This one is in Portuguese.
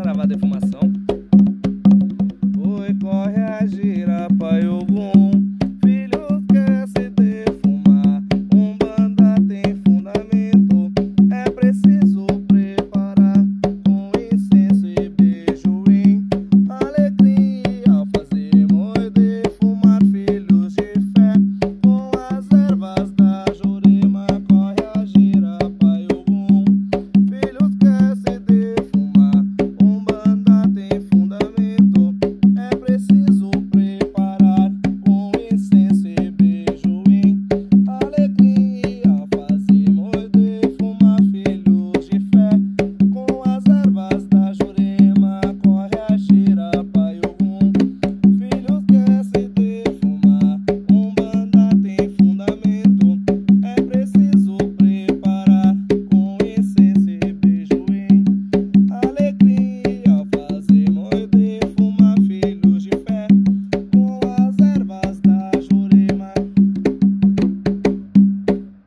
travar a defumação.